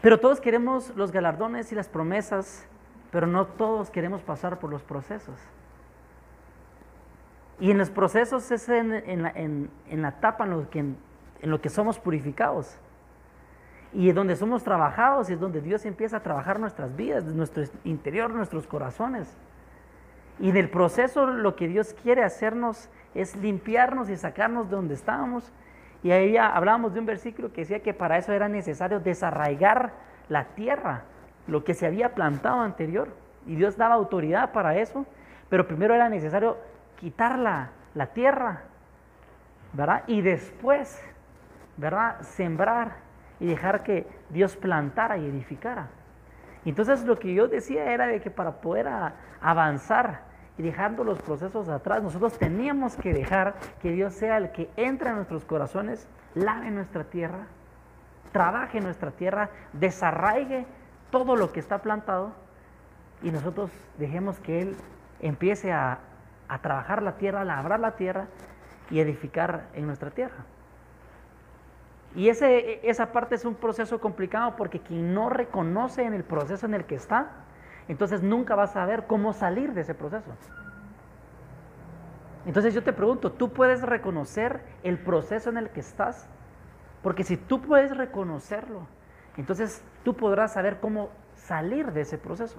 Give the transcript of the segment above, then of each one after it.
Pero todos queremos los galardones y las promesas, pero no todos queremos pasar por los procesos. Y en los procesos es en, la, etapa en lo, que, en lo que somos purificados. Y donde somos trabajados y es donde Dios empieza a trabajar nuestras vidas, nuestro interior, nuestros corazones. Y en el proceso lo que Dios quiere hacernos es limpiarnos y sacarnos de donde estábamos. Y ahí hablábamos de un versículo que decía que para eso era necesario desarraigar la tierra, lo que se había plantado anterior. Y Dios daba autoridad para eso, pero primero era necesario quitar la, la tierra, ¿verdad? Y después, ¿verdad? Sembrar y dejar que Dios plantara y edificara. Entonces lo que yo decía era de que para poder avanzar y dejando los procesos atrás, nosotros teníamos que dejar que Dios sea el que entre en nuestros corazones, lave nuestra tierra, trabaje nuestra tierra, desarraigue todo lo que está plantado y nosotros dejemos que Él empiece a, a trabajar la tierra, a labrar la tierra y edificar en nuestra tierra. Y ese, esa parte es un proceso complicado porque quien no reconoce en el proceso en el que está, entonces nunca va a saber cómo salir de ese proceso. Entonces yo te pregunto, ¿tú puedes reconocer el proceso en el que estás? Porque si tú puedes reconocerlo, entonces tú podrás saber cómo salir de ese proceso.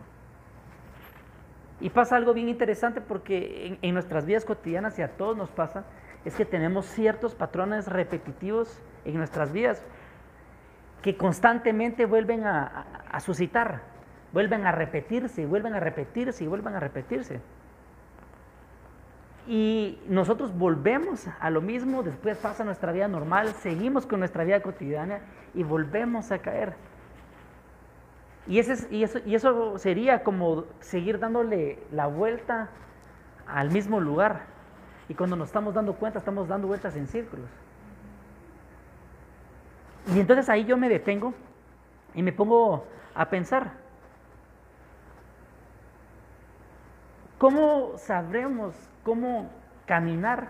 Y pasa algo bien interesante porque en, nuestras vidas cotidianas y a todos nos pasa, es que tenemos ciertos patrones repetitivos en nuestras vidas que constantemente vuelven a, suscitar, vuelven a repetirse, vuelven a repetirse vuelven a repetirse. Y nosotros volvemos a lo mismo, después pasa nuestra vida normal, seguimos con nuestra vida cotidiana y volvemos a caer. Y, ese, y, eso, y eso sería como seguir dándole la vuelta al mismo lugar. Y cuando nos estamos dando cuenta, estamos dando vueltas en círculos. Y entonces ahí yo me detengo y me pongo a pensar, ¿cómo sabremos cómo caminar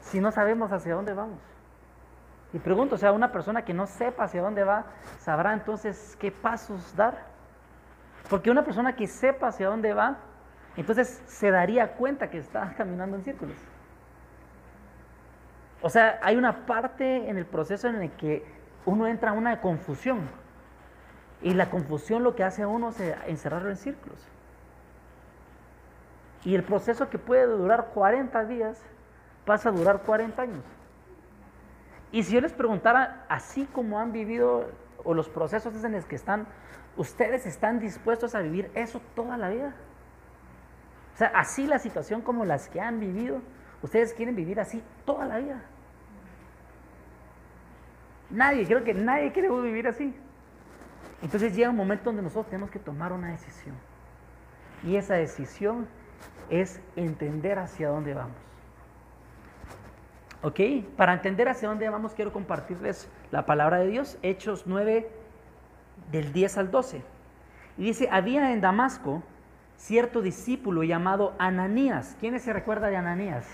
si no sabemos hacia dónde vamos? Y pregunto, o sea, una persona que no sepa hacia dónde va, ¿sabrá entonces qué pasos dar? Porque una persona que sepa hacia dónde va, entonces se daría cuenta que está caminando en círculos. O sea, hay una parte en el proceso en el que uno entra a una confusión. Y la confusión lo que hace a uno es encerrarlo en círculos. Y el proceso que puede durar 40 días pasa a durar 40 años. Y si yo les preguntara, así como han vivido o los procesos en los que están, ¿ustedes están dispuestos a vivir eso toda la vida? O sea, así la situación como las que han vivido, ¿ustedes quieren vivir así toda la vida? Nadie, creo que nadie quiere vivir así. Entonces llega un momento donde nosotros tenemos que tomar una decisión. Y esa decisión es entender hacia dónde vamos. ¿Ok? Para entender hacia dónde vamos, quiero compartirles la palabra de Dios, Hechos 9, del 10 al 12. Y dice, había en Damasco cierto discípulo llamado Ananías. ¿Quién se recuerda de Ananías?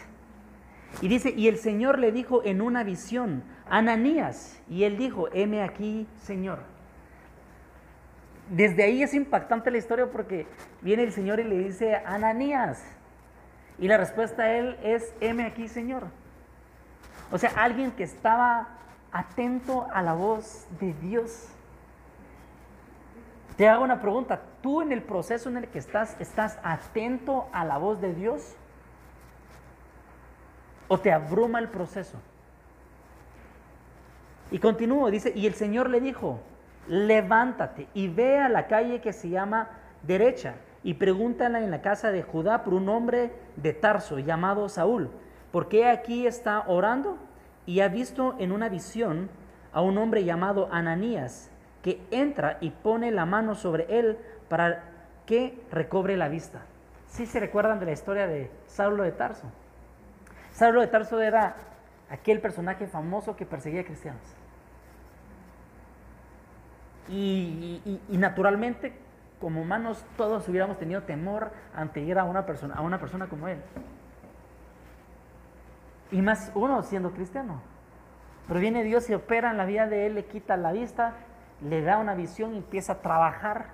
Y dice, y el Señor le dijo en una visión, Ananías, y él dijo, heme aquí, Señor. Desde ahí es impactante la historia porque viene el Señor y le dice, Ananías. Y la respuesta a él es, heme aquí, Señor. O sea, alguien que estaba atento a la voz de Dios. Te hago una pregunta, ¿tú en el proceso en el que estás, estás atento a la voz de Dios? ¿O te abruma el proceso? Y continúo, dice, y el Señor le dijo, levántate y ve a la calle que se llama derecha y pregúntala en la casa de Judá por un hombre de Tarso llamado Saúl porque aquí está orando y ha visto en una visión a un hombre llamado Ananías que entra y pone la mano sobre él para que recobre la vista. ¿Sí se recuerdan de la historia de Saulo de Tarso? Saulo de Tarso era aquel personaje famoso que perseguía a cristianos. Y, naturalmente, como humanos, todos hubiéramos tenido temor ante ir a una persona, a una persona como él. Y más uno siendo cristiano. Pero viene Dios y opera en la vida de él, le quita la vista le da una visión y empieza a trabajar,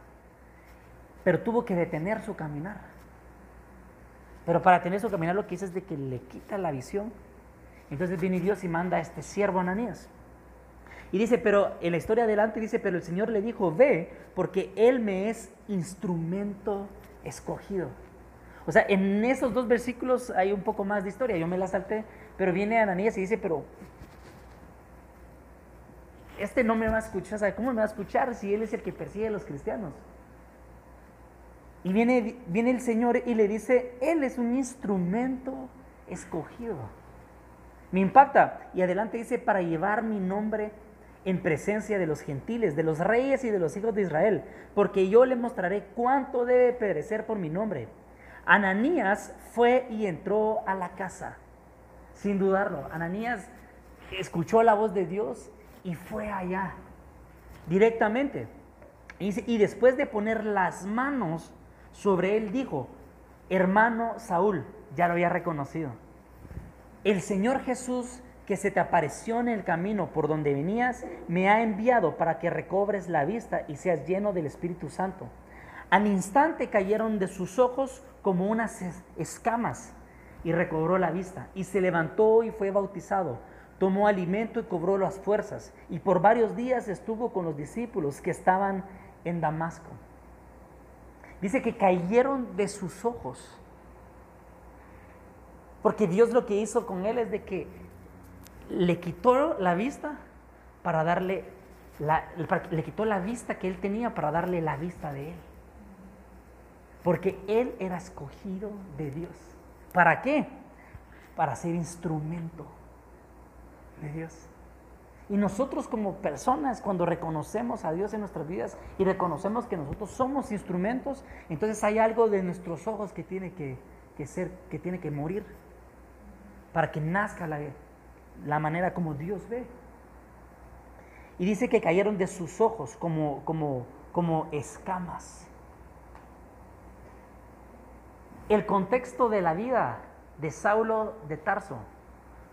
pero tuvo que detener su caminar. Pero para tener su caminar lo que hizo es de que le quita la visión. Entonces viene Dios y manda a este siervo Ananías. Y dice, pero en la historia adelante dice, pero el Señor le dijo, ve, porque Él me es instrumento escogido. O sea, en esos dos versículos hay un poco más de historia, yo me la salté, pero viene Ananías y dice, pero este no me va a escuchar, ¿sabe cómo me va a escuchar si Él es el que persigue a los cristianos? Y viene, viene el Señor y le dice, Él es un instrumento escogido. Me impacta. Y adelante dice, para llevar mi nombre en presencia de los gentiles, de los reyes y de los hijos de Israel, porque yo le mostraré cuánto debe perecer por mi nombre. Ananías fue y entró a la casa, sin dudarlo. Ananías escuchó la voz de Dios y fue allá, directamente. Y, después de poner las manos sobre él, dijo, hermano Saúl, ya lo había reconocido. El Señor Jesús que se te apareció en el camino por donde venías, me ha enviado para que recobres la vista y seas lleno del Espíritu Santo. Al instante cayeron de sus ojos como unas escamas y recobró la vista y se levantó y fue bautizado. Tomó alimento y cobró las fuerzas y por varios días estuvo con los discípulos que estaban en Damasco. Dice que cayeron de sus ojos. Porque Dios lo que hizo con él es de que le quitó la vista para darle, la, le quitó la vista que él tenía para darle la vista de él. Porque él era escogido de Dios. ¿Para qué? Para ser instrumento de Dios. Y nosotros como personas, cuando reconocemos a Dios en nuestras vidas y reconocemos que nosotros somos instrumentos, entonces hay algo de nuestros ojos que tiene que, que ser, que tiene que morir para que nazca la, la manera como Dios ve. Y dice que cayeron de sus ojos como, como, como escamas. El contexto de la vida de Saulo de Tarso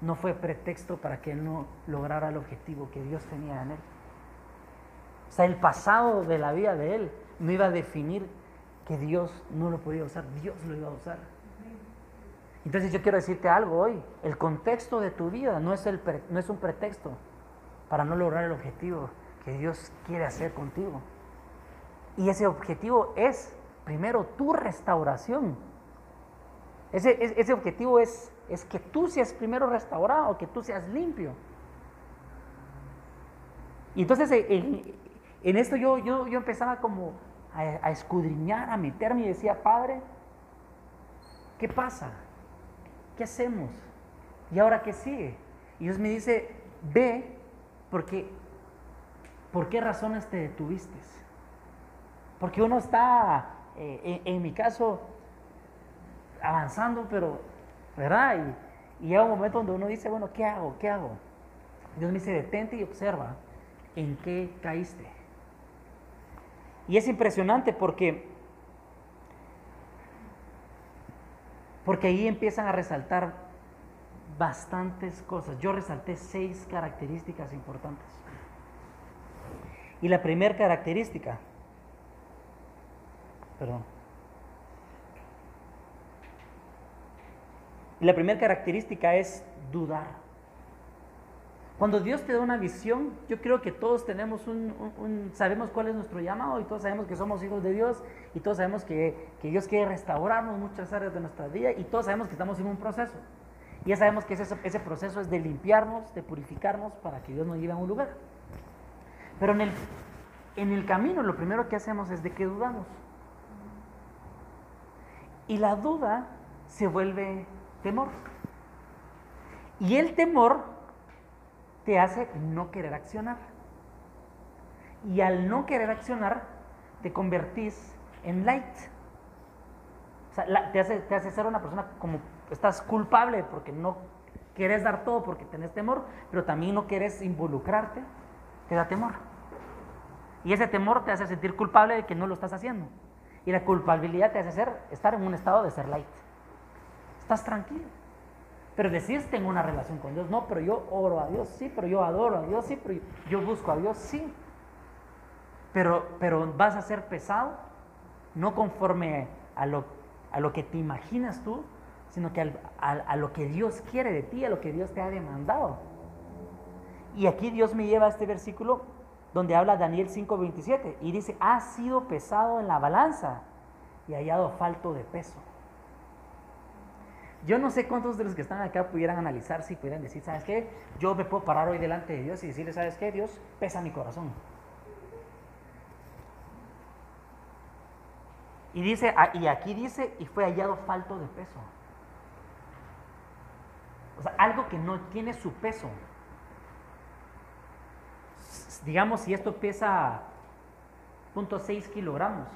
no fue pretexto para que él no lograra el objetivo que Dios tenía en él. O sea, el pasado de la vida de él no iba a definir que Dios no lo podía usar, Dios lo iba a usar. Entonces yo quiero decirte algo hoy. El contexto de tu vida no es, un pretexto para no lograr el objetivo que Dios quiere hacer contigo. Y ese objetivo es, primero, tu restauración. Ese, objetivo es, que tú seas primero restaurado, que tú seas limpio. Y entonces en, esto yo empezaba como a, a escudriñar, a meterme y decía, Padre, ¿qué pasa? ¿Qué hacemos? ¿Y ahora qué sigue? Y Dios me dice, ve, porque, ¿por qué razones te detuviste? Porque uno está, eh, en, mi caso, avanzando, pero, ¿verdad? Y, y llega un momento donde uno dice, bueno, ¿qué hago? ¿Qué hago? Dios me dice, detente y observa en qué caíste. Y es impresionante porque Porque ahí empiezan a resaltar bastantes cosas. Yo resalté seis características importantes. Y la primera característica, perdón. La primera característica es dudar. Cuando Dios te da una visión, yo creo que todos tenemos un, sabemos cuál es nuestro llamado y todos sabemos que somos hijos de Dios y todos sabemos que, Dios quiere restaurarnos muchas áreas de nuestra vida y todos sabemos que estamos en un proceso. Y ya sabemos que ese, ese proceso es de limpiarnos, de purificarnos para que Dios nos lleve a un lugar. Pero en el, en el camino lo primero que hacemos es de que dudamos. Y la duda se vuelve temor. Y el temor te hace no querer accionar. Y al no querer accionar, te convertís en light. O sea, te, hace, te hace ser una persona como estás culpable porque no quieres dar todo porque tenés temor, pero también no quieres involucrarte, te da temor. Y ese temor te hace sentir culpable de que no lo estás haciendo. Y la culpabilidad te hace ser, estar en un estado de ser light. Estás tranquilo. Pero decís, tengo una relación con Dios. No, pero yo oro a Dios, sí, pero yo adoro a Dios, sí, pero yo busco a Dios, sí. pero, pero vas a ser pesado, no conforme a lo, a lo que te imaginas tú, sino que a, lo que Dios quiere de ti, a lo que Dios te ha demandado. Y aquí Dios me lleva a este versículo donde habla Daniel 5:27 y dice, ha sido pesado en la balanza y hallado falto de peso. Yo no sé cuántos de los que están acá pudieran analizar si pudieran decir, ¿sabes qué? Yo me puedo parar hoy delante de Dios y decirle, ¿sabes qué? Dios pesa mi corazón. Y dice, ah, y aquí dice, y fue hallado falto de peso. O sea, algo que no tiene su peso. Digamos, si esto pesa 0.6 kilogramos,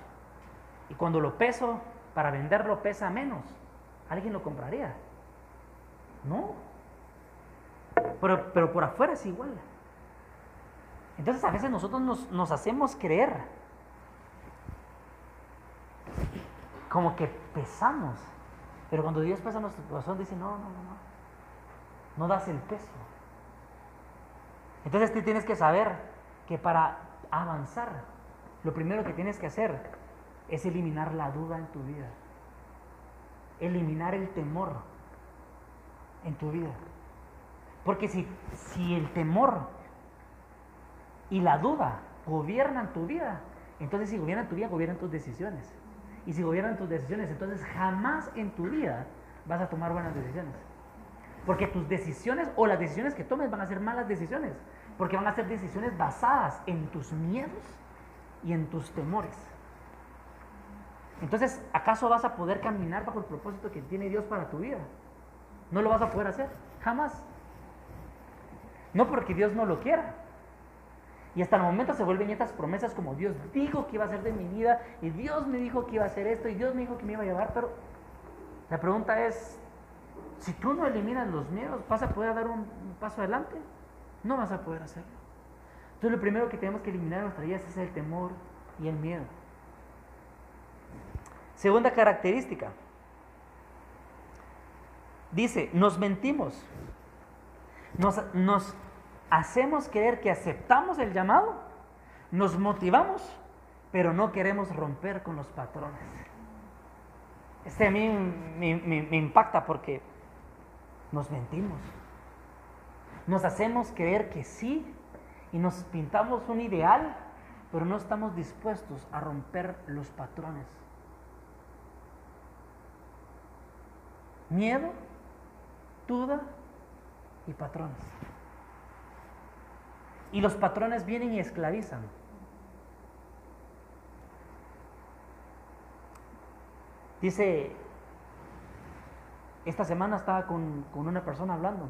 y cuando lo peso, para venderlo pesa menos, ¿alguien lo compraría? No. Pero, pero por afuera es igual. Entonces a veces nosotros nos, nos hacemos creer como que pesamos. Pero cuando Dios pesa nuestro corazón, dice, no, no, no, no. No das el peso. Entonces tú tienes que saber que para avanzar, lo primero que tienes que hacer es eliminar la duda en tu vida. Eliminar el temor en tu vida. Porque si, si el temor y la duda gobiernan tu vida, entonces si gobiernan tu vida, gobiernan tus decisiones. Y si gobiernan tus decisiones, entonces jamás en tu vida vas a tomar buenas decisiones. Porque tus decisiones o las decisiones que tomes van a ser malas decisiones. Porque van a ser decisiones basadas en tus miedos y en tus temores. Entonces, ¿acaso vas a poder caminar bajo el propósito que tiene Dios para tu vida? No lo vas a poder hacer, jamás. No porque Dios no lo quiera. Y hasta el momento se vuelven estas promesas como Dios dijo que iba a hacer de mi vida, y Dios me dijo que iba a hacer esto, y Dios me dijo que me iba a llevar, pero la pregunta es, si tú no eliminas los miedos, ¿vas a poder dar un, paso adelante? No vas a poder hacerlo. Entonces lo primero que tenemos que eliminar en nuestra vida es el temor y el miedo. Segunda característica. Dice, nos mentimos. Nos, nos hacemos creer que aceptamos el llamado, nos motivamos, pero no queremos romper con los patrones. Este a mí me impacta porque nos mentimos. Nos hacemos creer que sí y nos pintamos un ideal, pero no estamos dispuestos a romper los patrones. Miedo, duda y patrones. Y los patrones vienen y esclavizan. Dice esta semana estaba con, una persona hablando.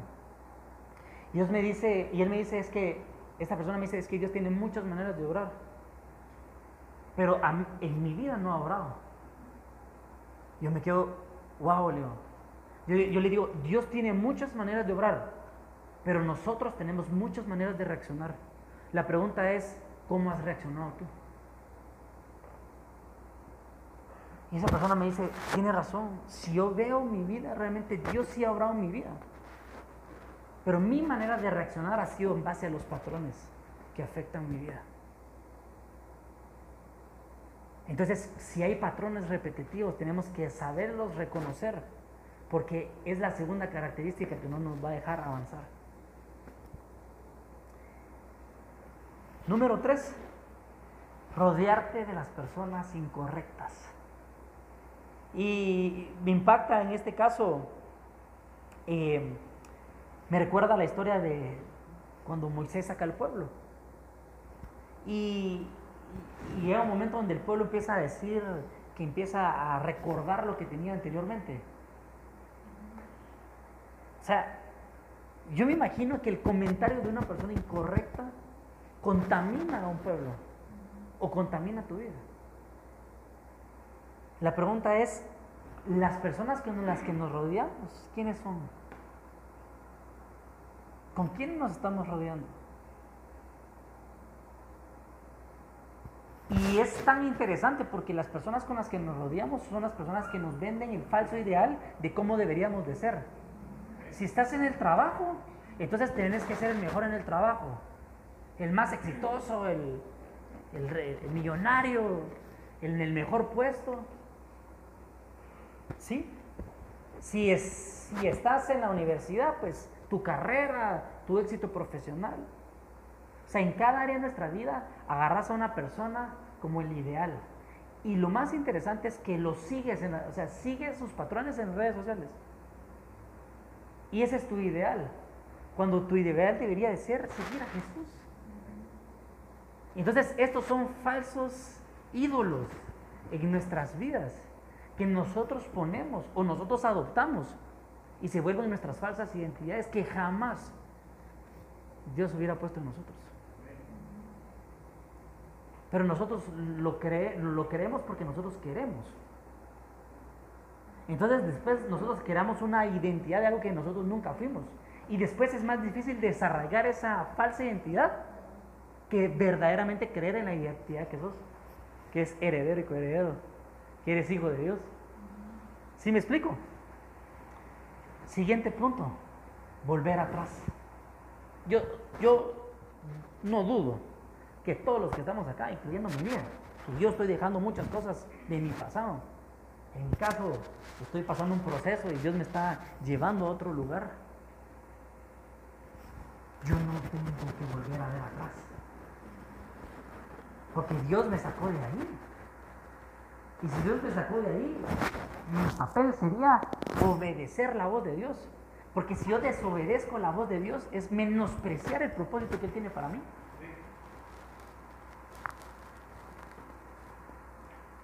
Dios me dice, y él me dice, es que, esta persona me dice, es que Dios tiene muchas maneras de orar. Pero en mi vida no ha orado. Yo me quedo, wow, Leo. Yo, le digo, Dios tiene muchas maneras de obrar, pero nosotros tenemos muchas maneras de reaccionar. La pregunta es, ¿cómo has reaccionado tú? Y esa persona me dice, tiene razón, si yo veo mi vida, realmente Dios sí ha obrado mi vida. Pero mi manera de reaccionar ha sido en base a los patrones que afectan mi vida. Entonces, si hay patrones repetitivos, tenemos que saberlos reconocer, porque es la segunda característica que no nos va a dejar avanzar. Número tres, rodearte de las personas incorrectas. Y me impacta en este caso, eh, me recuerda la historia de cuando Moisés saca al pueblo. Y, y, llega un momento donde el pueblo empieza a decir, que empieza a recordar lo que tenía anteriormente. O sea, yo me imagino que el comentario de una persona incorrecta contamina a un pueblo o contamina tu vida. La pregunta es, las personas con las que nos rodeamos, ¿quiénes son? ¿Con quién nos estamos rodeando? Y es tan interesante porque las personas con las que nos rodeamos son las personas que nos venden el falso ideal de cómo deberíamos de ser. Si estás en el trabajo, entonces tienes que ser el mejor en el trabajo, el más exitoso, el, el, millonario, en el mejor puesto. ¿Sí? Si, es, si estás en la universidad, pues tu carrera, tu éxito profesional. O sea, en cada área de nuestra vida agarras a una persona como el ideal. Y lo más interesante es que lo sigues, en o sea, sigues sus patrones en redes sociales. Y ese es tu ideal. Cuando tu ideal debería de ser seguir a Jesús. Entonces, estos son falsos ídolos en nuestras vidas que nosotros ponemos o nosotros adoptamos y se vuelven nuestras falsas identidades que jamás Dios hubiera puesto en nosotros. Pero nosotros lo, lo queremos porque nosotros queremos. Entonces después nosotros queramos una identidad de algo que nosotros nunca fuimos. Y después es más difícil desarrollar esa falsa identidad que verdaderamente creer en la identidad que sos, que es heredero y coheredero, que eres hijo de Dios. ¿Sí me explico? Siguiente punto, volver atrás. Yo, yo no dudo que todos los que estamos acá, incluyendo mi vida, yo estoy dejando muchas cosas de mi pasado. En caso estoy pasando un proceso y Dios me está llevando a otro lugar, yo no tengo que volver a ver atrás. Porque Dios me sacó de ahí. Y si Dios me sacó de ahí, mi papel sería obedecer la voz de Dios. Porque si yo desobedezco la voz de Dios, es menospreciar el propósito que Él tiene para mí.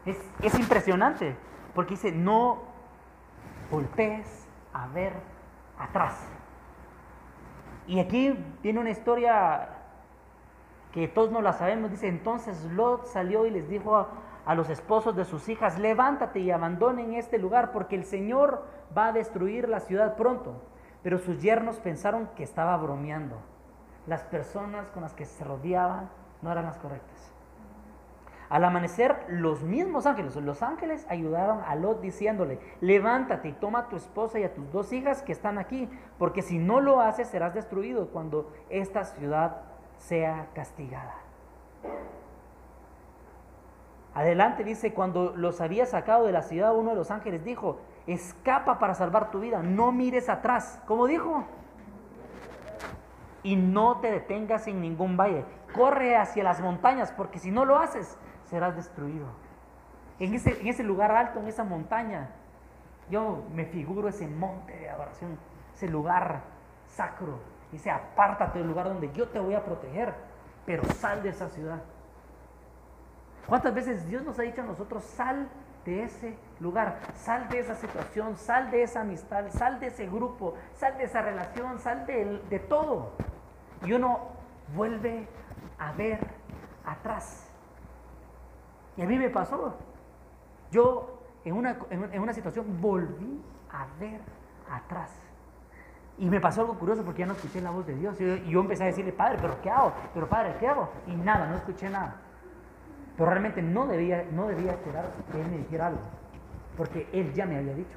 Es, es impresionante, porque dice, no voltees a ver atrás. Y aquí viene una historia que todos no la sabemos. Dice, entonces Lot salió y les dijo a, los esposos de sus hijas, levántate y abandonen este lugar porque el Señor va a destruir la ciudad pronto. Pero sus yernos pensaron que estaba bromeando. Las personas con las que se rodeaban no eran las correctas. Al amanecer, los mismos ángeles, los ángeles ayudaron a Lot diciéndole, levántate y toma a tu esposa y a tus dos hijas que están aquí, porque si no lo haces serás destruido cuando esta ciudad sea castigada. Adelante dice, cuando los había sacado de la ciudad, uno de los ángeles dijo, escapa para salvar tu vida, no mires atrás. ¿Cómo dijo? Y no te detengas en ningún valle, corre hacia las montañas, porque si no lo haces, serás destruido. En ese, lugar alto, en esa montaña, yo me figuro ese monte de adoración, ese lugar sacro. Dice, apártate del lugar donde yo te voy a proteger, pero sal de esa ciudad. ¿Cuántas veces Dios nos ha dicho a nosotros, sal de ese lugar, sal de esa situación, sal de esa amistad, sal de ese grupo, sal de esa relación, sal de, de todo? Y uno vuelve a ver atrás. Y a mí me pasó. Yo en una, en una situación volví a ver atrás. Y me pasó algo curioso porque ya no escuché la voz de Dios. Y yo empecé a decirle, Padre, ¿pero qué hago? ¿Pero Padre, qué hago? Y nada, no escuché nada. Pero realmente no debía, no debía esperar que Él me dijera algo, porque Él ya me había dicho.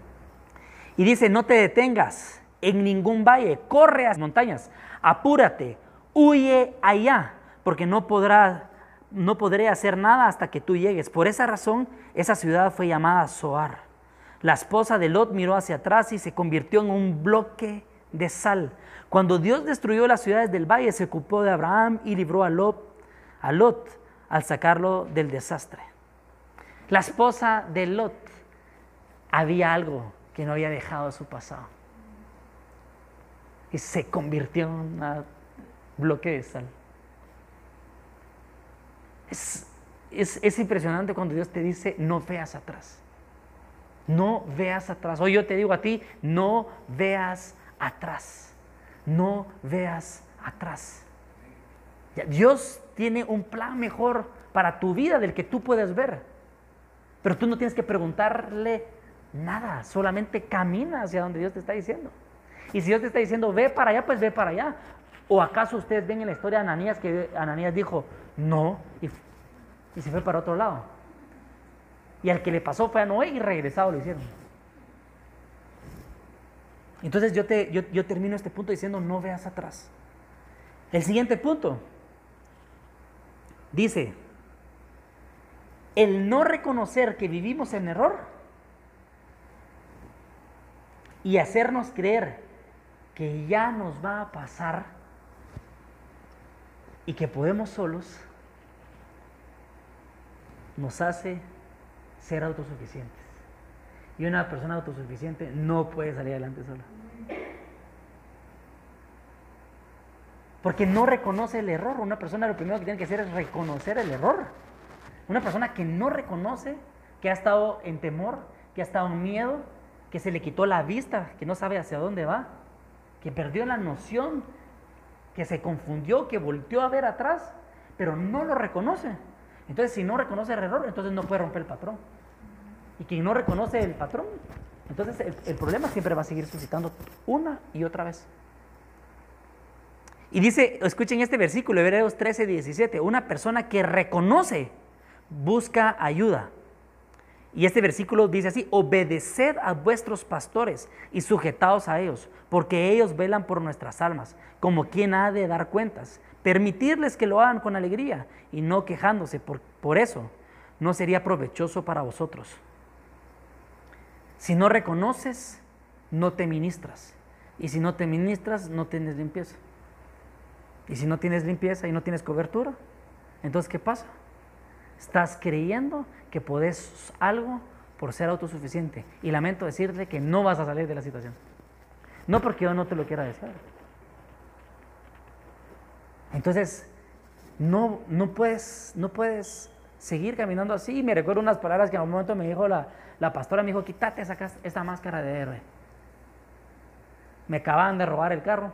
Y dice, no te detengas en ningún valle, corre a las montañas, apúrate, huye allá, porque no podrá, no podré hacer nada hasta que tú llegues. Por esa razón, esa ciudad fue llamada Zoar. La esposa de Lot miró hacia atrás y se convirtió en un bloque de sal. Cuando Dios destruyó las ciudades del valle, se ocupó de Abraham y libró a Lot, Lot al sacarlo del desastre. La esposa de Lot había algo que no había dejado de su pasado. Y se convirtió en un bloque de sal. Es, es, impresionante cuando Dios te dice, no veas atrás. No veas atrás. Hoy yo te digo a ti, no veas atrás. No veas atrás. Dios tiene un plan mejor para tu vida del que tú puedes ver. Pero tú no tienes que preguntarle nada, solamente camina hacia donde Dios te está diciendo. Y si Dios te está diciendo, ve para allá, pues ve para allá. ¿O acaso ustedes ven en la historia de Ananías que Ananías dijo, no, y, se fue para otro lado? Y al que le pasó fue a Noé y regresado lo hicieron. Entonces yo, te, yo, yo termino este punto diciendo, no veas atrás. El siguiente punto, Dice, el no reconocer que vivimos en error y hacernos creer que ya nos va a pasar y que podemos solos, nos hace ser autosuficientes. Y una persona autosuficiente no puede salir adelante sola. Porque no reconoce el error. Una persona lo primero que tiene que hacer es reconocer el error. Una persona que no reconoce, que ha estado en temor, que ha estado en miedo, que se le quitó la vista, que no sabe hacia dónde va, que perdió la noción, que se confundió, que volteó a ver atrás, pero no lo reconoce. Entonces, si no reconoce el error, entonces no puede romper el patrón. Y quien no reconoce el patrón, entonces el, problema siempre va a seguir suscitando una y otra vez. Y dice, escuchen este versículo, Hebreos 13, 17, una persona que reconoce, busca ayuda. Y este versículo dice así, obedeced a vuestros pastores y sujetaos a ellos, porque ellos velan por nuestras almas, como quien ha de dar cuentas. Permitirles que lo hagan con alegría y no quejándose por, por eso, no sería provechoso para vosotros. Si no reconoces, no te ministras. Y si no te ministras, no tienes limpieza. Y si no tienes limpieza y no tienes cobertura, entonces ¿qué pasa? Estás creyendo que podés algo por ser autosuficiente. Y lamento decirte que no vas a salir de la situación. No porque yo no te lo quiera decir. Entonces, no, no, puedes, no puedes seguir caminando así. Me recuerdo unas palabras que en un momento me dijo la, la pastora, me dijo, quítate esa, esta máscara de héroe. Me acaban de robar el carro.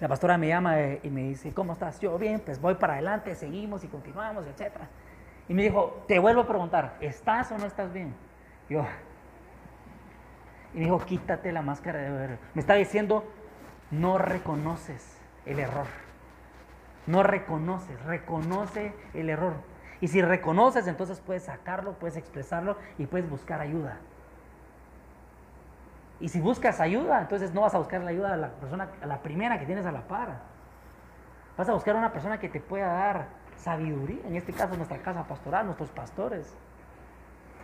La pastora me llama eh, y me dice, ¿cómo estás? Yo bien, pues voy para adelante, seguimos y continuamos, etc. Y me dijo, te vuelvo a preguntar, ¿estás o no estás bien? Yo, y me dijo, quítate la máscara de héroe. Me está diciendo, no reconoces el error. No reconoces, reconoce el error. Y si reconoces, entonces puedes sacarlo, puedes expresarlo y puedes buscar ayuda. Y si buscas ayuda, entonces no vas a buscar la ayuda a la persona, a la primera que tienes a la par. Vas a buscar a una persona que te pueda dar sabiduría, en este caso nuestra casa pastoral, nuestros pastores.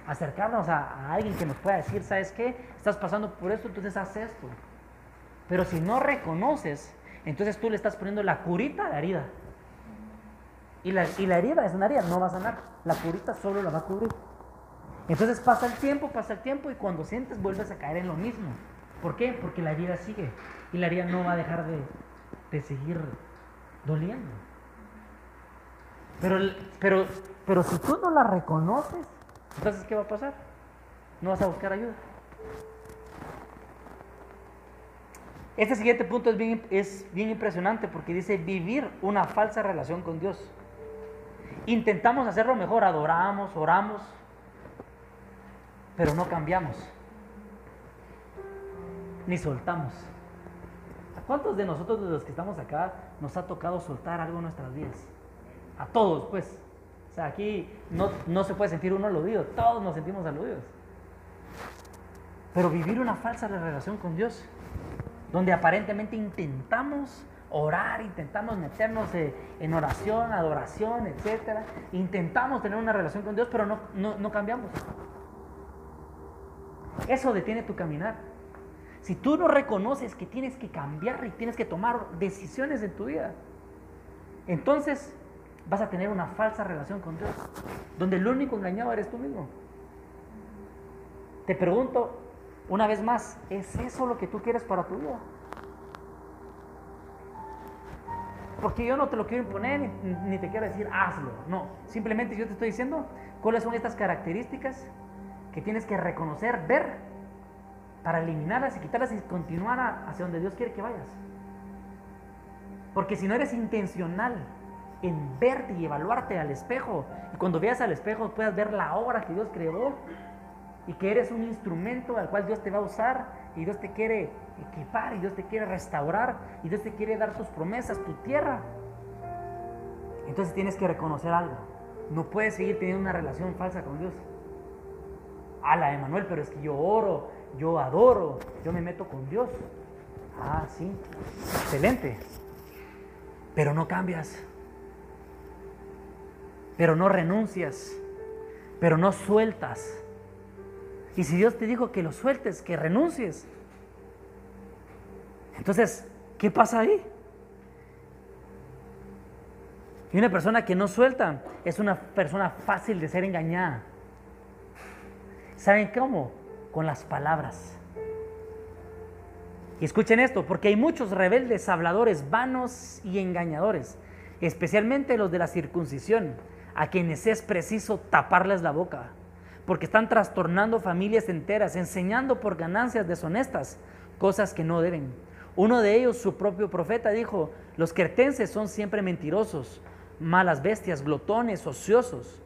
Acercarnos a, a alguien que nos pueda decir, ¿sabes qué? Estás pasando por esto, entonces haz esto. Pero si no reconoces, entonces tú le estás poniendo la curita a la herida. Y la, y la herida es una herida, no va a sanar. La curita solo la va a cubrir. Entonces pasa el tiempo, pasa el tiempo y cuando sientes vuelves a caer en lo mismo. ¿Por qué? Porque la herida sigue y la herida no va a dejar de, de seguir doliendo. Pero, pero, pero si tú no la reconoces, entonces ¿qué va a pasar? No vas a buscar ayuda. Este siguiente punto es bien, es impresionante porque dice vivir una falsa relación con Dios. Intentamos hacerlo mejor, adoramos, oramos, pero no cambiamos, ni soltamos. ¿A cuántos de nosotros, de los que estamos acá, nos ha tocado soltar algo en nuestras vidas? A todos, pues. O sea, aquí no, no se puede sentir uno aludido, todos nos sentimos aludidos. Pero vivir una falsa relación con Dios donde aparentemente intentamos orar, intentamos meternos eh, en oración, adoración, etc. Intentamos tener una relación con Dios, pero no, no, cambiamos. Eso detiene tu caminar. Si tú no reconoces que tienes que cambiar y tienes que tomar decisiones en tu vida, entonces vas a tener una falsa relación con Dios, donde el único engañado eres tú mismo. Te pregunto, una vez más, ¿es eso lo que tú quieres para tu vida? Porque yo no te lo quiero imponer ni, te quiero decir hazlo. No, simplemente yo te estoy diciendo cuáles son estas características que tienes que reconocer, ver, para eliminarlas y quitarlas y continuar hacia donde Dios quiere que vayas. Porque si no eres intencional en verte y evaluarte al espejo, y cuando veas al espejo puedas ver la obra que Dios creó, y que eres un instrumento al cual Dios te va a usar y Dios te quiere equipar y Dios te quiere restaurar y Dios te quiere dar tus promesas, tu tierra. Entonces tienes que reconocer algo. No puedes seguir teniendo una relación falsa con Dios. la Emanuel, pero es que yo oro, yo adoro, yo me meto con Dios. Ah, sí, excelente. Pero no cambias. Pero no renuncias pero no sueltas. Y si Dios te dijo que lo sueltes, que renuncies, entonces, ¿qué pasa ahí? Y una persona que no suelta es una persona fácil de ser engañada. ¿Saben cómo? Con las palabras. Y escuchen esto, porque hay muchos rebeldes, habladores, vanos y engañadores, especialmente los de la circuncisión, a quienes es preciso taparles la boca, porque están trastornando familias enteras, enseñando por ganancias deshonestas cosas que no deben. Uno de ellos, su propio profeta, dijo, los cretenses son siempre mentirosos, malas bestias, glotones, ociosos.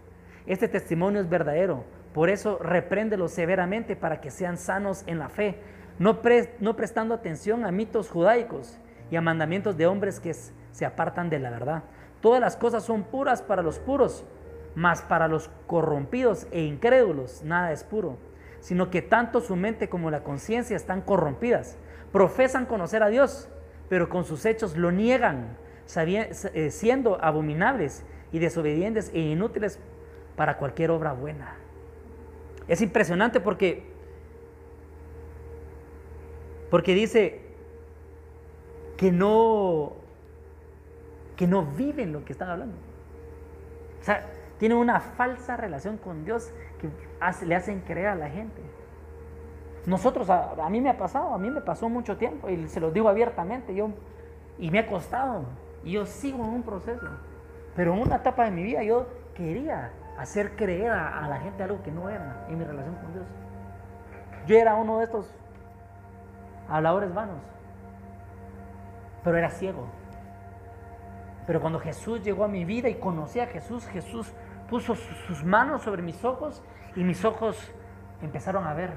Este testimonio es verdadero, por eso repréndelos severamente para que sean sanos en la fe, no, no prestando atención a mitos judaicos y a mandamientos de hombres que se apartan de la verdad. Todas las cosas son puras para los puros, mas para los corrompidos e incrédulos nada es puro, sino que tanto su mente como la conciencia están corrompidas. Profesan conocer a Dios, pero con sus hechos lo niegan eh, siendo abominables y desobedientes e inútiles para cualquier obra buena. Es impresionante porque, porque dice que no, que no viven lo que están hablando. O sea, tienen una falsa relación con Dios que le hacen creer a la gente. Nosotros, a, a, mí me ha pasado, a mí me pasó mucho tiempo y se lo digo abiertamente, yo, y me ha costado. Y yo sigo en un proceso. Pero en una etapa de mi vida yo quería hacer creer a, la gente algo que no era en mi relación con Dios. Yo era uno de estos habladores vanos, pero era ciego. Pero cuando Jesús llegó a mi vida y conocí a Jesús, Jesús puso sus manos sobre mis ojos y mis ojos empezaron a ver.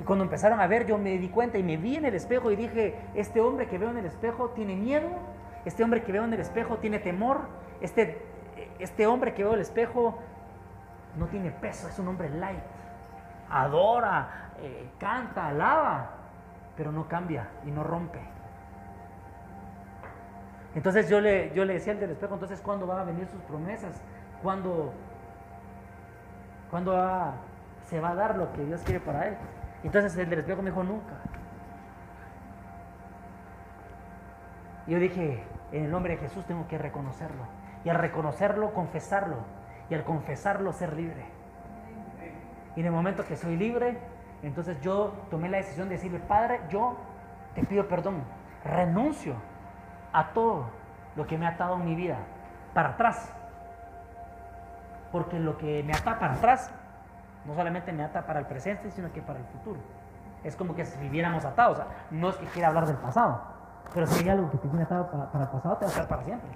Y cuando empezaron a ver, yo me di cuenta y me vi en el espejo y dije, este hombre que veo en el espejo tiene miedo este hombre que veo en el espejo tiene temor. Este, este hombre que veo en el espejo no tiene peso, es un hombre light. Adora, eh, canta, alaba, pero no cambia y no rompe. Entonces yo le, yo le decía al del espejo, entonces ¿cuándo van a venir sus promesas? ¿Cuándo, cuándo se va a dar lo que Dios quiere para él? Entonces el del espejo me dijo, nunca. Yo dije, en el nombre de Jesús tengo que reconocerlo. Y al reconocerlo, confesarlo. Y al confesarlo, ser libre. Y en el momento que soy libre, entonces yo tomé la decisión de decirle, Padre, yo te pido perdón. Renuncio a todo lo que me ha atado en mi vida para atrás. Porque lo que me ata para atrás no solamente me ata para el presente, sino que para el futuro. Es como que si viviéramos atados. no es que quiera hablar del pasado, pero si hay algo que te tiene atado para, el pasado, te va a estar para siempre.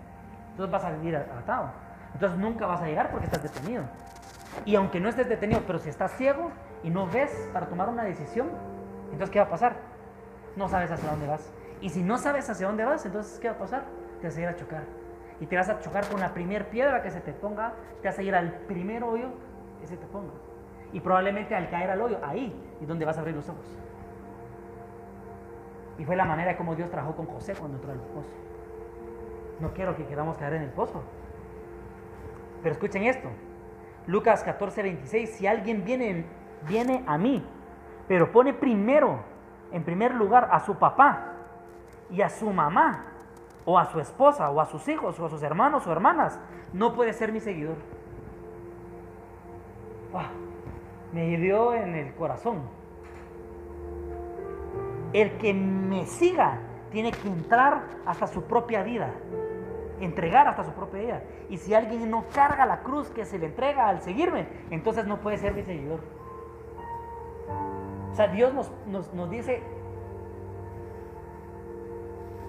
Entonces vas a vivir atado. Entonces nunca vas a llegar porque estás detenido. Y aunque no estés detenido, pero si estás ciego y no ves para tomar una decisión, entonces ¿qué va a pasar? No sabes hacia dónde vas. Y si no sabes hacia dónde vas, entonces ¿qué va a pasar? Te vas a ir a chocar. Y te vas a chocar con la primer piedra que se te ponga, te vas a ir al primer hoyo que se te ponga. Y probablemente al caer al hoyo, ahí es donde vas a abrir los ojos. Y fue la manera como Dios trabajó con José cuando entró al pozo. No quiero que queramos caer en el pozo. Pero escuchen esto. Lucas 14, 26. Si alguien viene, viene a mí, pero pone primero, en primer lugar, a su papá y a su mamá, o a su esposa, o a sus hijos, o a sus hermanos o hermanas, no puede ser mi seguidor. me hirió en el corazón el que me siga tiene que entrar hasta su propia vida, entregar hasta su propia vida. Y si alguien no carga la cruz que se le entrega al seguirme, entonces no puede ser mi seguidor. O sea, Dios nos, nos dice,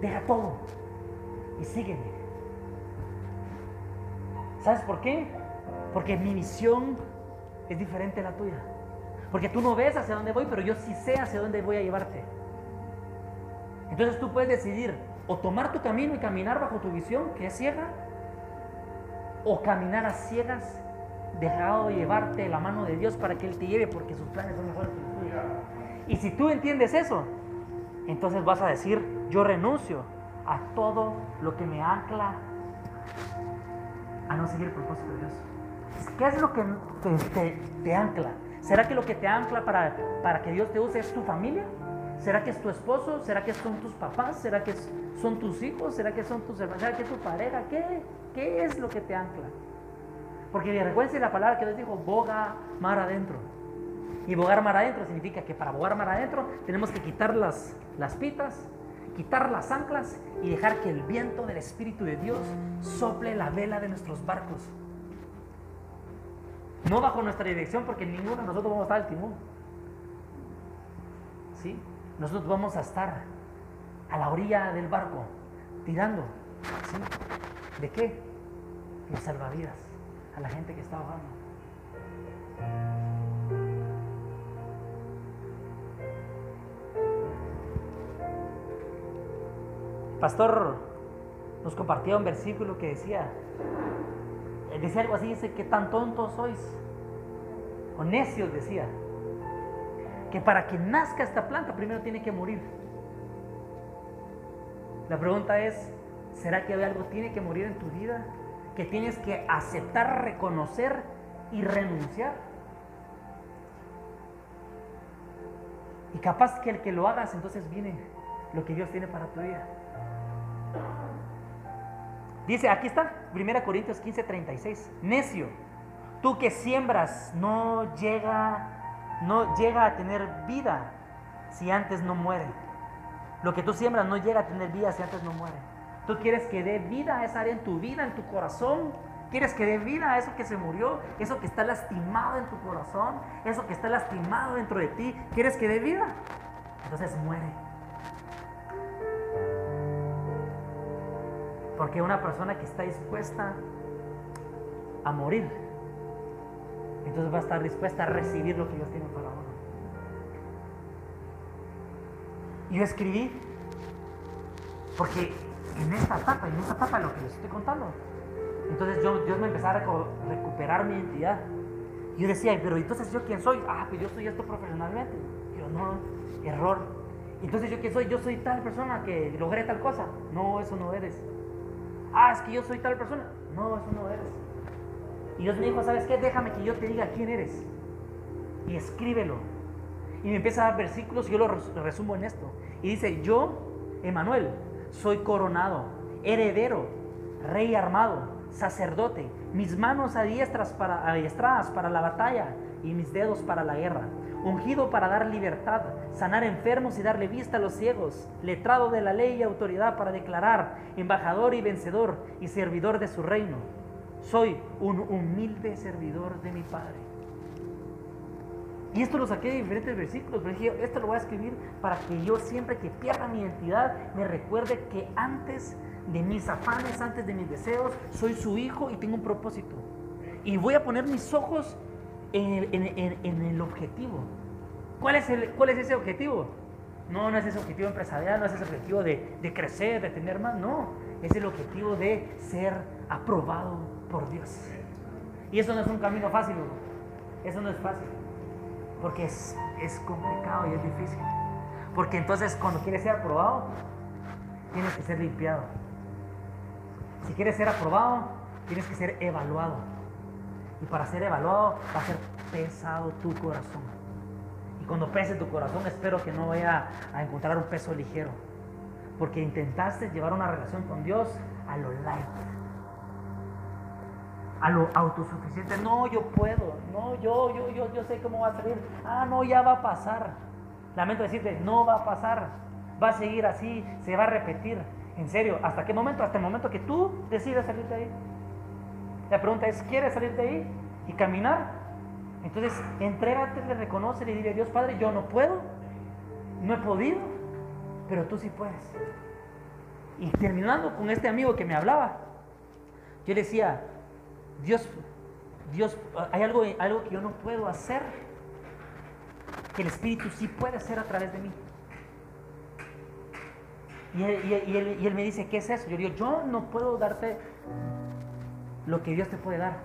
deja todo y sígueme. ¿Sabes por qué? Porque mi visión es diferente a la tuya. Porque tú no ves hacia dónde voy, pero yo sí sé hacia dónde voy a llevarte. Entonces tú puedes decidir o tomar tu camino y caminar bajo tu visión, que es ciega, o caminar a ciegas, dejado de llevarte la mano de Dios para que Él te lleve, porque sus planes son mejores que los tuyos. Y si tú entiendes eso, entonces vas a decir, yo renuncio a todo lo que me ancla a no seguir el propósito de Dios. ¿Qué es lo que te, ancla? ¿Será que lo que te ancla para, para que Dios te use es tu familia? ¿Será que es tu esposo? ¿Será que son tus papás? ¿Será que son tus hijos? ¿Será que son tus hermanos? ¿Será que es tu pareja? ¿Qué, ¿Qué es lo que te ancla? Porque recuerden la palabra que Dios dijo, boga mar adentro. Y bogar mar adentro significa que para bogar mar adentro tenemos que quitar las, las pitas, quitar las anclas y dejar que el viento del Espíritu de Dios sople la vela de nuestros barcos. No bajo nuestra dirección porque ninguno de nosotros vamos a estar al timón. ¿Sí? Nosotros vamos a estar a la orilla del barco, tirando. ¿Sí? ¿De qué? Los salvavidas, a la gente que está ahogando. Pastor nos compartía un versículo que decía, decía algo así, dice que tan tontos sois, o necios decía, que para que nazca esta planta primero tiene que morir. La pregunta es, ¿será que algo tiene que morir en tu vida? Que tienes que aceptar, reconocer y renunciar. Y capaz que el que lo hagas, entonces viene lo que Dios tiene para tu vida. Dice, aquí está, 1 Corintios 15, 36. Necio, tú que siembras no llega, no llega a tener vida si antes no muere. Lo que tú siembras no llega a tener vida si antes no muere. Tú quieres que dé vida a esa área en tu vida, en tu corazón. Quieres que dé vida a eso que se murió, eso que está lastimado en tu corazón, eso que está lastimado dentro de ti. ¿Quieres que dé vida? Entonces muere. Porque una persona que está dispuesta a morir, entonces va a estar dispuesta a recibir lo que Dios tiene para uno. Yo escribí, porque en esta etapa, en esta etapa lo que les estoy contando, entonces yo, Dios me empezó a recuperar mi identidad. Yo decía, pero entonces yo quién soy? Ah, pues yo soy esto profesionalmente. Yo no, error. Entonces yo quién soy? Yo soy tal persona que logré tal cosa. No, eso no eres ah, es que yo soy tal persona. No, eso no eres. Y Dios me dijo, ¿sabes qué? Déjame que yo te diga quién eres. Y escríbelo. Y me empieza a dar versículos y yo lo resumo en esto. Y dice, yo, Emanuel, soy coronado, heredero, rey armado, sacerdote, mis manos adiestras para, adiestradas para la batalla y mis dedos para la guerra ungido para dar libertad, sanar enfermos y darle vista a los ciegos, letrado de la ley y autoridad para declarar, embajador y vencedor y servidor de su reino. Soy un humilde servidor de mi Padre. Y esto lo saqué de diferentes versículos, pero dije, esto lo voy a escribir para que yo siempre que pierda mi identidad me recuerde que antes de mis afanes, antes de mis deseos, soy su hijo y tengo un propósito. Y voy a poner mis ojos en el, objetivo. ¿Cuál es, el, ¿Cuál es ese objetivo? No, no es ese objetivo empresarial, no es ese objetivo de, de crecer, de tener más, no. Es el objetivo de ser aprobado por Dios. Y eso no es un camino fácil, eso no es fácil. Porque es, es complicado y es difícil. Porque entonces cuando quieres ser aprobado, tienes que ser limpiado. Si quieres ser aprobado, tienes que ser evaluado. Y para ser evaluado va a ser pesado tu corazón. Y cuando pese tu corazón, espero que no vaya a encontrar un peso ligero. Porque intentaste llevar una relación con Dios a lo light. A lo autosuficiente. No, yo puedo. No, yo, yo, yo, yo sé cómo va a salir. Ah, no, ya va a pasar. Lamento decirte, no va a pasar. Va a seguir así, se va a repetir. En serio, ¿hasta qué momento? Hasta el momento que tú decidas salir de ahí. La pregunta es, ¿quieres salir de ahí y caminar? Entonces, entrégate, le reconoce, le dile a Dios, Padre, yo no puedo, no he podido, pero tú sí puedes. Y terminando con este amigo que me hablaba, yo le decía, Dios, Dios, hay algo, algo que yo no puedo hacer, que el Espíritu sí puede hacer a través de mí. Y él, y él me dice, ¿qué es eso? Yo digo, yo no puedo darte lo que Dios te puede dar.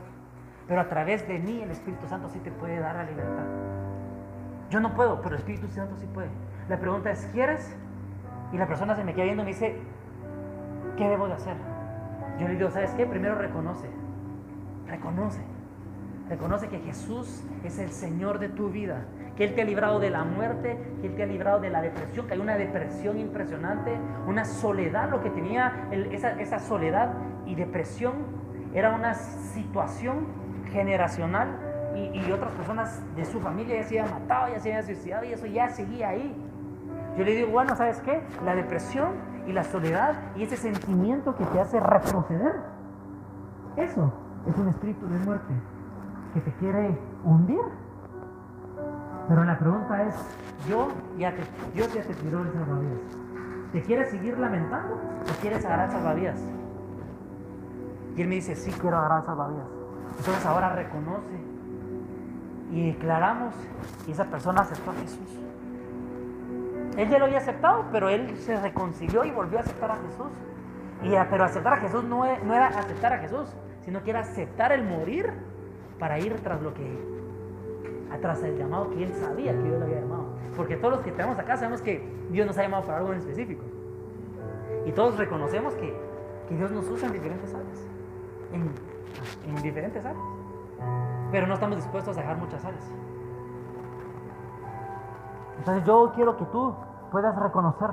Pero a través de mí el Espíritu Santo sí te puede dar la libertad. Yo no puedo, pero el Espíritu Santo sí puede. La pregunta es, ¿quieres? Y la persona se me queda viendo y me dice, ¿qué debo de hacer? Yo le digo, ¿sabes qué? Primero reconoce. Reconoce. Reconoce que Jesús es el Señor de tu vida, que Él te ha librado de la muerte, que Él te ha librado de la depresión, que hay una depresión impresionante, una soledad, lo que tenía esa, soledad y depresión era una situación generacional y, y, otras personas de su familia ya se habían matado, ya se habían suicidado y eso ya seguía ahí. Yo le digo, bueno, ¿sabes qué? La depresión y la soledad y ese sentimiento que te hace retroceder, eso es un espíritu de muerte que te quiere hundir. Pero la pregunta es, yo ya te, Dios ya te tiró el salvavidas. ¿Te quieres seguir lamentando o quieres agarrar salvavidas? Y él me dice, sí quiero agarrar salvavidas. Entonces ahora reconoce y declaramos y esa persona aceptó a Jesús. Él ya lo había aceptado, pero él se reconcilió y volvió a aceptar a Jesús. Y, pero aceptar a Jesús no, e, no era aceptar a Jesús, sino que era aceptar el morir para ir tras lo que, tras el llamado que él sabía que Dios le había llamado. Porque todos los que tenemos acá sabemos que Dios nos ha llamado para algo en específico. Y todos reconocemos que Dios nos usa en diferentes áreas. En, en diferentes áreas. Pero no estamos dispuestos a dejar muchas áreas. Entonces yo quiero que tú puedas reconocer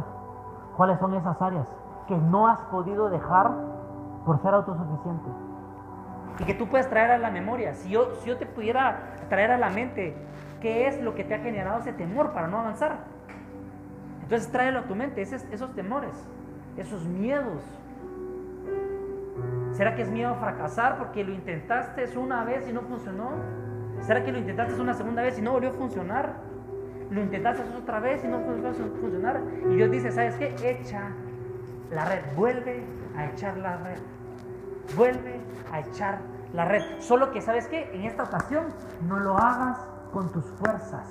cuáles son esas áreas que no has podido dejar por ser autosuficiente y que tú puedes traer a la memoria. Si yo, si yo te pudiera traer a la mente qué es lo que te ha generado ese temor para no avanzar, entonces tráelo a tu mente, esos, esos temores, esos miedos. ¿Será que es miedo a fracasar porque lo intentaste una vez y no funcionó? ¿Será que lo intentaste una segunda vez y no volvió a funcionar? ¿Lo intentaste otra vez y no volvió a funcionar? Y Dios dice, ¿sabes qué? Echa la red, vuelve a echar la red vuelve a echar la red. Solo que, ¿sabes qué? En esta ocasión no lo hagas con tus fuerzas.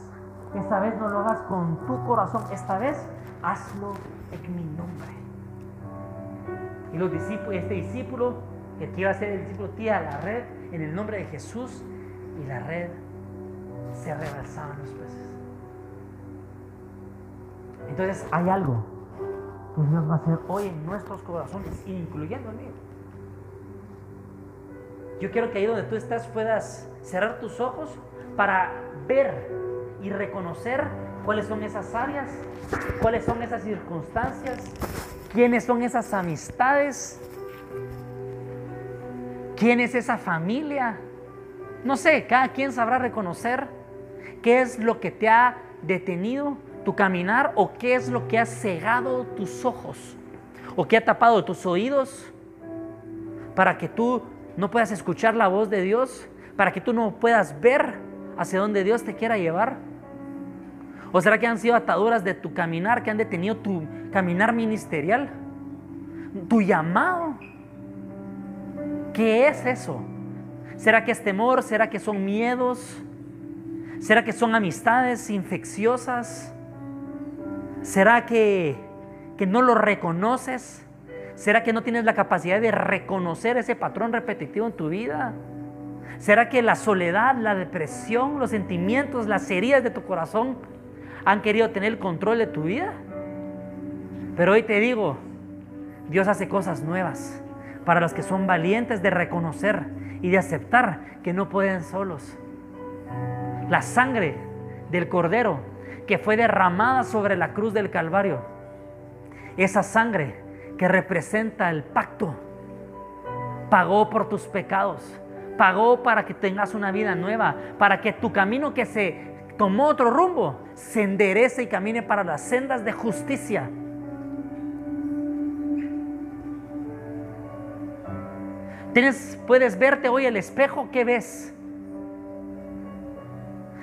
Esta vez no lo hagas con tu corazón. Esta vez hazlo en mi nombre. Y los discípulos, este discípulo, que iba a ser el discípulo, tira la red en el nombre de Jesús y la red se rebalsaba en los peces. Entonces hay algo que Dios va a hacer hoy en nuestros corazones, incluyendo el mío. Yo quiero que ahí donde tú estás puedas cerrar tus ojos para ver y reconocer cuáles son esas áreas, cuáles son esas circunstancias, quiénes son esas amistades, quién es esa familia. No sé, cada quien sabrá reconocer qué es lo que te ha detenido tu caminar o qué es lo que ha cegado tus ojos o qué ha tapado tus oídos para que tú no puedas escuchar la voz de Dios, para que tú no puedas ver hacia dónde Dios te quiera llevar? ¿O será que han sido ataduras de tu caminar, que han detenido tu caminar ministerial? ¿Tu llamado? ¿Qué es eso? ¿Será que es temor? ¿Será que son miedos? ¿Será que son amistades infecciosas? ¿Será que, que no lo reconoces? ¿Será que no tienes la capacidad de reconocer ese patrón repetitivo en tu vida? ¿Será que la soledad, la depresión, los sentimientos, las heridas de tu corazón han querido tener el control de tu vida? Pero hoy te digo, Dios hace cosas nuevas para los que son valientes de reconocer y de aceptar que no pueden solos. La sangre del cordero que fue derramada sobre la cruz del Calvario, esa sangre que representa el pacto. Pagó por tus pecados. Pagó para que tengas una vida nueva. Para que tu camino que se tomó otro rumbo se enderece y camine para las sendas de justicia. Puedes verte hoy el espejo, ¿qué ves?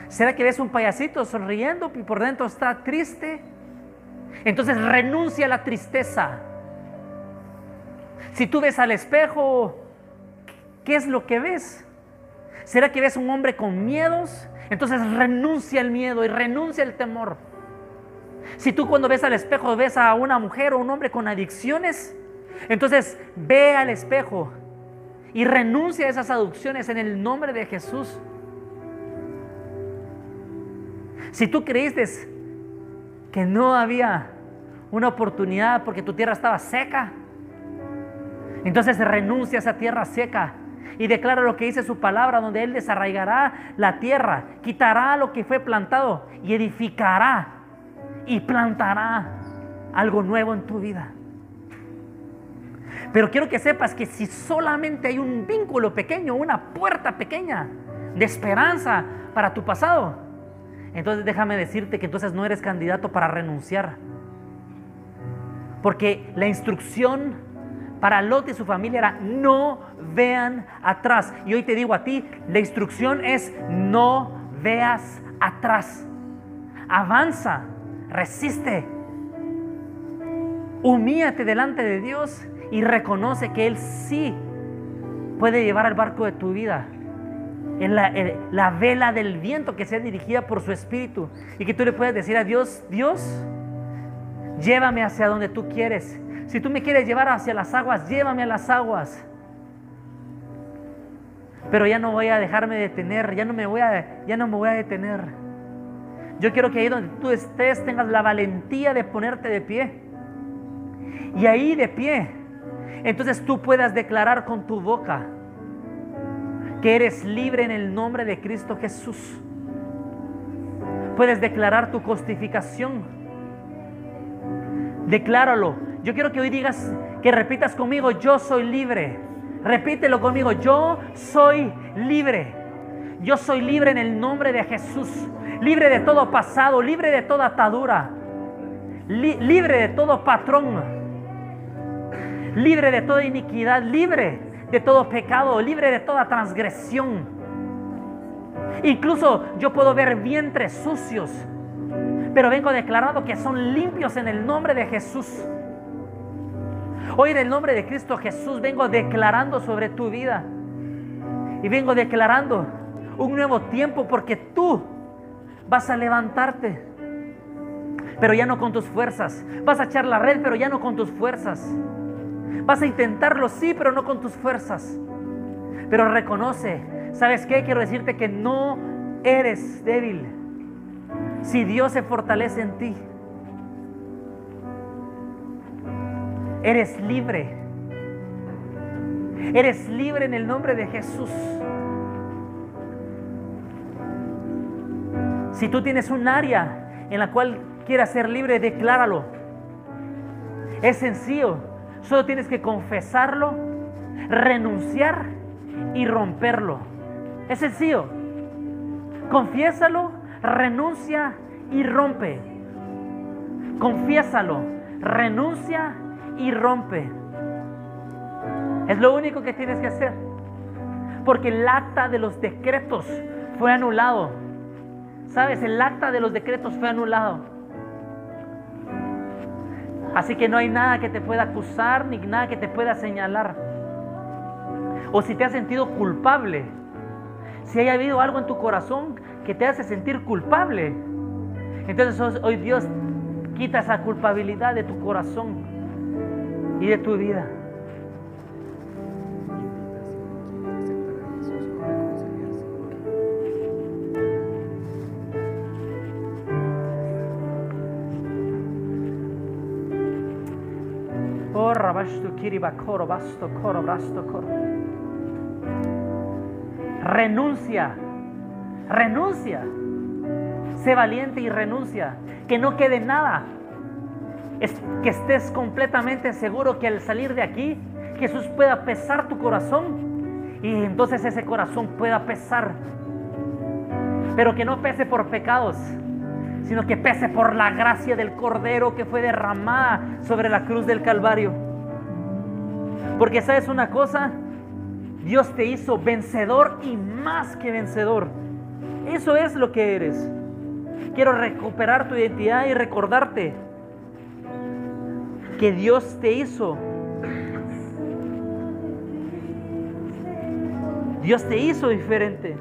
¿Será que ves un payasito sonriendo y por dentro está triste? Entonces renuncia a la tristeza. Si tú ves al espejo, ¿qué es lo que ves? ¿Será que ves un hombre con miedos? Entonces renuncia al miedo y renuncia al temor. Si tú cuando ves al espejo ves a una mujer o un hombre con adicciones, entonces ve al espejo y renuncia a esas adicciones en el nombre de Jesús. Si tú creíste que no había una oportunidad porque tu tierra estaba seca, entonces renuncia a esa tierra seca Y declara lo que dice su palabra, donde Él desarraigará la tierra, quitará lo que fue plantado y edificará y plantará algo nuevo en tu vida. Pero quiero que sepas que si solamente hay un vínculo pequeño, una puerta pequeña de esperanza para tu pasado, entonces déjame decirte que entonces no eres candidato para renunciar. Porque la instrucción para Lot y su familia era no vean atrás. Y hoy te digo a ti, la instrucción es no veas atrás. Avanza, resiste. Humíate delante de Dios y reconoce que Él sí puede llevar el barco de tu vida en la, la, vela del viento que sea dirigida por su espíritu y que tú le puedas decir a Dios, Dios, llévame hacia donde tú quieres. Si tú me quieres llevar hacia las aguas, llévame a las aguas. Pero ya no voy a dejarme detener, ya no me voy a, ya no me voy a detener. Yo quiero que ahí donde tú estés tengas la valentía de ponerte de pie. Y ahí de pie, entonces tú puedas declarar con tu boca que eres libre en el nombre de Cristo Jesús. Puedes declarar tu justificación. Decláralo. Yo quiero que hoy digas, que repitas conmigo, yo soy libre. Repítelo conmigo, yo soy libre. Yo soy libre en el nombre de Jesús. Libre de todo pasado, libre de toda atadura. libre de todo patrón libre de toda iniquidad, libre de todo pecado, libre de toda transgresión. Incluso yo puedo ver vientres sucios, pero vengo declarando que son limpios en el nombre de Jesús. Hoy en el nombre de Cristo Jesús vengo declarando sobre tu vida y vengo declarando un nuevo tiempo porque tú vas a levantarte, pero ya no con tus fuerzas. Vas a echar la red, pero ya no con tus fuerzas. Vas a intentarlo, sí, pero no con tus fuerzas. Pero reconoce, ¿sabes qué? Quiero decirte que no eres débil. Si Dios se fortalece en ti, eres libre. Eres libre en el nombre de Jesús. Si tú tienes un área en la cual quieras ser libre, decláralo. Es sencillo. Solo tienes que confesarlo, renunciar y romperlo. Es sencillo. Confiésalo, renuncia y rompe. Confiésalo, renuncia y rompe. Es lo único que tienes que hacer. Porque el acta de los decretos fue anulado. ¿Sabes? El acta de los decretos fue anulado. Así que no hay nada que te pueda acusar ni nada que te pueda señalar. O si te has sentido culpable, si haya habido algo en tu corazón que te hace sentir culpable, entonces hoy Dios quita esa culpabilidad de tu corazón y de tu vida. Renuncia, renuncia. Sé valiente y renuncia. Que no quede nada. Es que estés completamente seguro que al salir de aquí, Jesús pueda pesar tu corazón y entonces ese corazón pueda pesar. Pero que no pese por pecados, sino que pese por la gracia del Cordero que fue derramada sobre la cruz del Calvario. Porque sabes una cosa, Dios te hizo vencedor y más que vencedor. Eso es lo que eres. Quiero recuperar tu identidad y recordarte que Dios te hizo. Dios te hizo diferente.